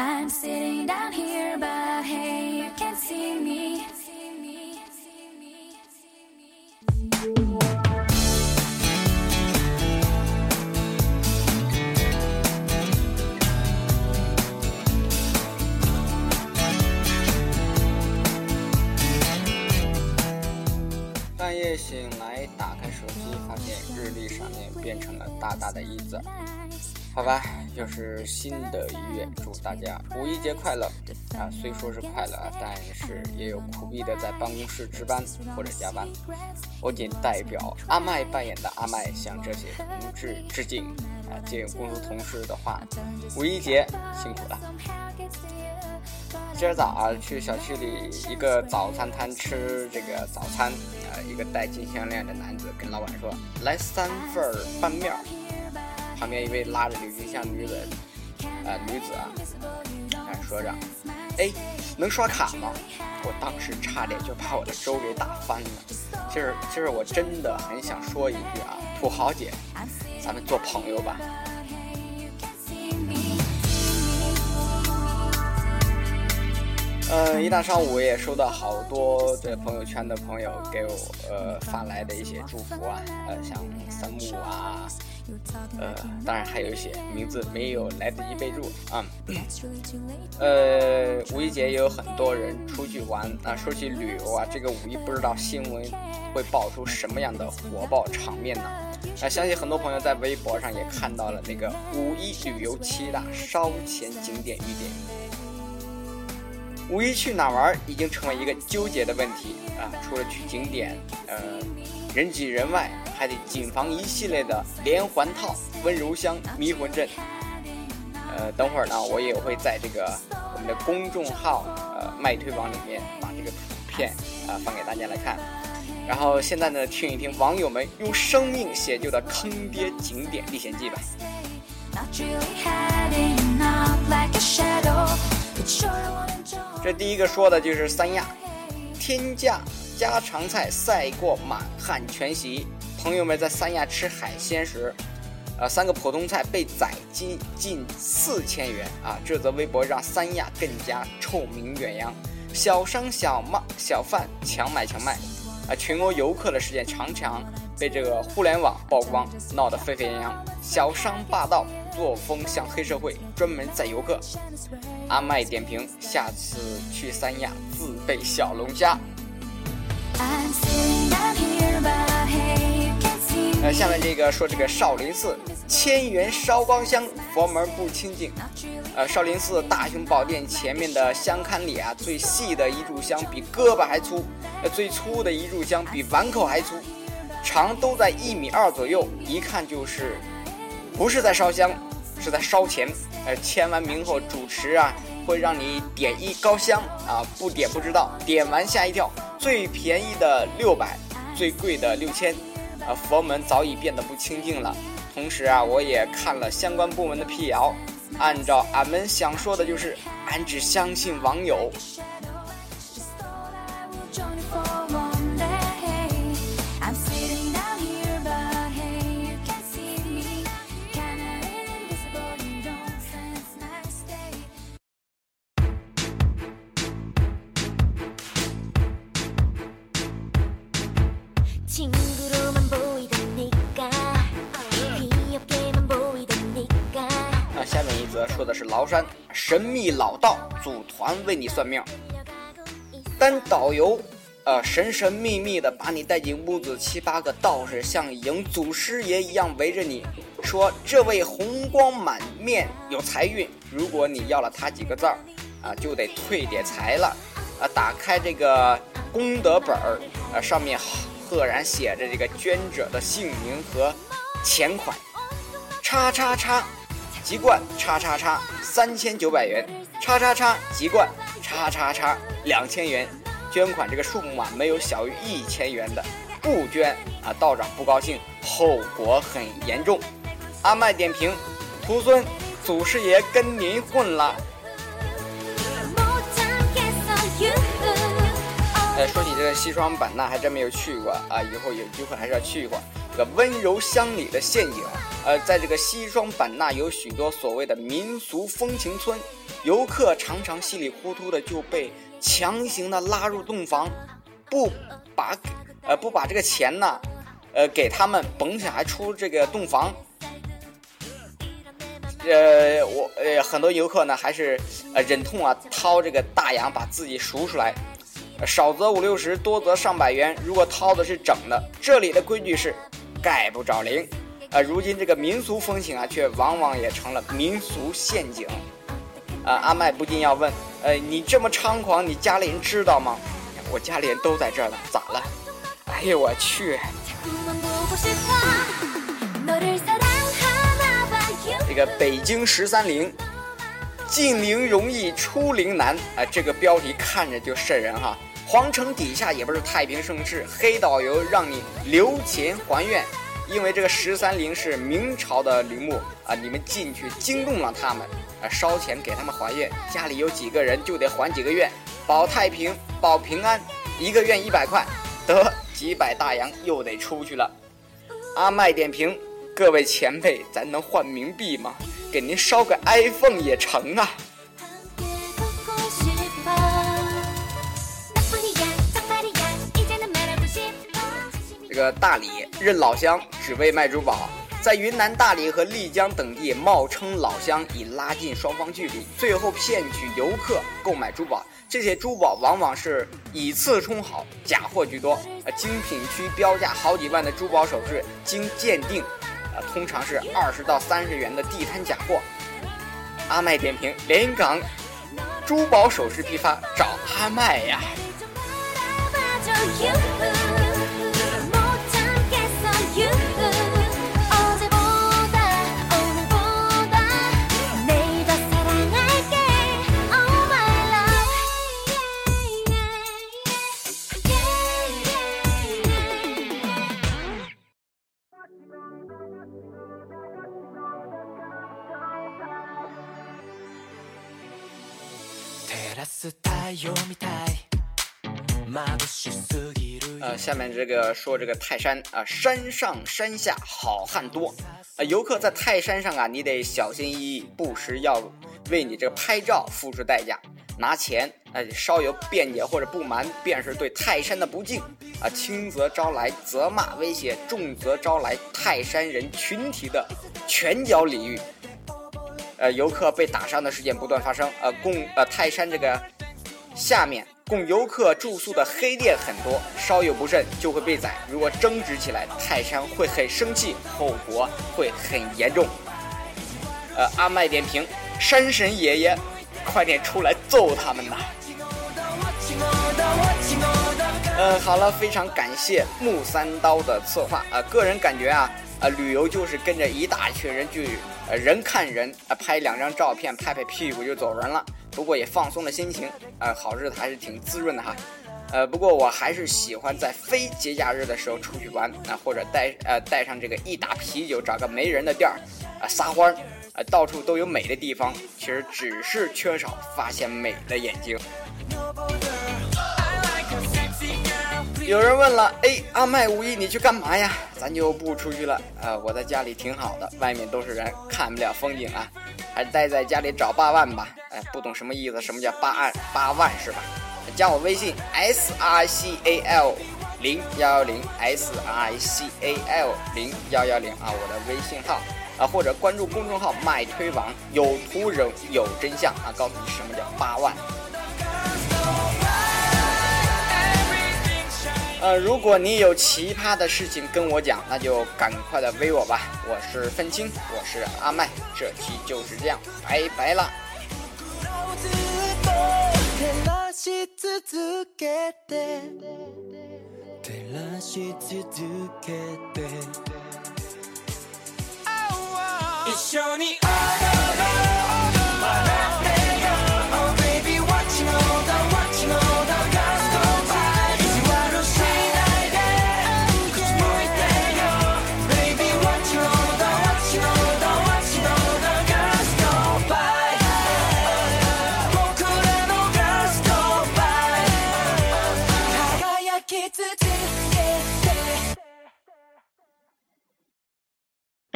I'm sitting down here, but hey, you can't see me. 半夜醒来，打开手机，发现日历上面变成了大大的一字。好吧，又是新的一月，祝大家五一节快乐啊！虽说是快乐，但是也有苦逼的在办公室值班或者加班。我仅代表阿麦扮演的阿麦向这些同志致敬啊！借用公司同事的话，五一节辛苦了。今儿早啊，去小区里一个早餐摊吃这个早餐啊，一个戴金项链的男子跟老板说：“来三份拌面。”旁边一位拉着柳金香女子，呃女子啊，啊说着：“哎，能刷卡吗？”我当时差点就把我的粥给打翻了。其实，其实我真的很想说一句啊，土豪姐，咱们做朋友吧。呃，一大上午也收到好多这朋友圈的朋友给我呃发来的一些祝福啊，呃，像三木啊，呃，当然还有一些名字没有来得及备注啊。呃，五一节也有很多人出去玩啊。说起旅游啊，这个五一不知道新闻会爆出什么样的火爆场面呢？啊，相信很多朋友在微博上也看到了那个五一旅游七大烧钱景点预点。五一去哪玩已经成为一个纠结的问题啊！除了去景点，呃，人挤人外，还得谨防一系列的连环套、温柔乡、迷魂阵。呃，等会儿呢，我也会在这个我们的公众号呃麦推网里面把这个图片啊放给大家来看。然后现在呢，听一听网友们用生命写就的坑爹景点历险记吧。这第一个说的就是三亚，天价家常菜赛过满汉全席。朋友们在三亚吃海鲜时，呃，三个普通菜被宰近近四千元啊！这则微博让三亚更加臭名远扬，小商小卖小贩强买强卖，啊，群殴游客的事件常常被这个互联网曝光，闹得沸沸扬扬，小商霸道。作风像黑社会，专门宰游客。阿麦点评：下次去三亚自备小龙虾。呃，下面这个说这个少林寺千元烧光香，佛门不清净。呃，少林寺大雄宝殿前面的香龛里啊，最细的一炷香比胳膊还粗，呃，最粗的一炷香比碗口还粗，长都在一米二左右，一看就是不是在烧香。就在烧钱，呃，签完名后，主持啊会让你点一高香啊，不点不知道，点完吓一跳，最便宜的六百，最贵的六千，啊，佛门早已变得不清净了。同时啊，我也看了相关部门的辟谣，按照俺们想说的就是，俺只相信网友。说的是崂山神秘老道组团为你算命，当导游，呃，神神秘秘的把你带进屋子，七八个道士像迎祖师爷一样围着你，说这位红光满面有财运，如果你要了他几个字儿，啊，就得退点财了，啊，打开这个功德本儿，啊，上面赫然写着这个捐者的姓名和钱款，叉叉叉。籍贯叉叉叉三千九百元，叉叉叉籍贯叉叉叉两千元，捐款这个数目啊没有小于一千元的，不捐啊道长不高兴，后果很严重。阿麦点评：徒孙，祖师爷跟您混了。呃，说起这个西双版纳，还真没有去过啊，以后有机会还是要去一会儿。这个温柔乡里的陷阱。呃，在这个西双版纳有许多所谓的民俗风情村，游客常常稀里糊涂的就被强行的拉入洞房，不把呃不把这个钱呢，呃给他们，甭想还出这个洞房。呃，我呃很多游客呢还是呃忍痛啊掏这个大洋把自己赎出来，少则五六十，多则上百元。如果掏的是整的，这里的规矩是概不找零。呃，如今这个民俗风情啊，却往往也成了民俗陷阱。啊，阿麦不禁要问：呃，你这么猖狂，你家里人知道吗？我家里人都在这儿呢，咋了？哎呦我去！这个北京十三陵，进陵容易出陵难啊！这个标题看着就瘆人哈。皇城底下也不是太平盛世，黑导游让你留钱还愿。因为这个十三陵是明朝的陵墓啊，你们进去惊动了他们，啊，烧钱给他们还愿，家里有几个人就得还几个愿，保太平、保平安，一个愿一百块，得几百大洋又得出去了。阿麦点评：各位前辈，咱能换冥币吗？给您烧个 iPhone 也成啊。个大理认老乡，只为卖珠宝，在云南大理和丽江等地冒称老乡，以拉近双方距离，最后骗取游客购买珠宝。这些珠宝往往是以次充好，假货居多。呃，精品区标价好几万的珠宝首饰，经鉴定，呃，通常是二十到三十元的地摊假货。阿麦点评：连云港珠宝首饰批发，找阿麦呀。呃，下面这个说这个泰山啊，山上山下好汉多，啊，游客在泰山上啊，你得小心翼翼，不时要为你这个拍照付出代价，拿钱，呃，稍有辩解或者不满，便是对泰山的不敬，啊，轻则招来责骂威胁，重则招来泰山人群体的拳脚礼遇。呃，游客被打伤的事件不断发生。呃，供呃泰山这个下面供游客住宿的黑店很多，稍有不慎就会被宰。如果争执起来，泰山会很生气，后果会很严重。呃，阿麦点评：山神爷爷，快点出来揍他们呐！嗯，好了，非常感谢木三刀的策划。呃，个人感觉啊。啊，旅游就是跟着一大群人去，呃，人看人，啊，拍两张照片，拍拍屁股就走人了。不过也放松了心情，呃，好日子还是挺滋润的哈。呃，不过我还是喜欢在非节假日的时候出去玩，啊，或者带呃带上这个一打啤酒，找个没人的地儿，啊，撒欢儿，啊，到处都有美的地方，其实只是缺少发现美的眼睛。有人问了，哎，阿麦五一你去干嘛呀？咱就不出去了啊！我在家里挺好的，外面都是人，看不了风景啊，还待在家里找八万吧？哎，不懂什么意思？什么叫八万？八万是吧？加我微信 s r c a l 零幺幺零 s r c a l 零幺幺零啊，我的微信号啊，或者关注公众号“麦推网”，有图人有真相啊，告诉你什么叫八万。如果你有奇葩的事情跟我讲，那就赶快的微我吧，我是愤青，我是阿麦，这期就是这样，拜拜啦。啊。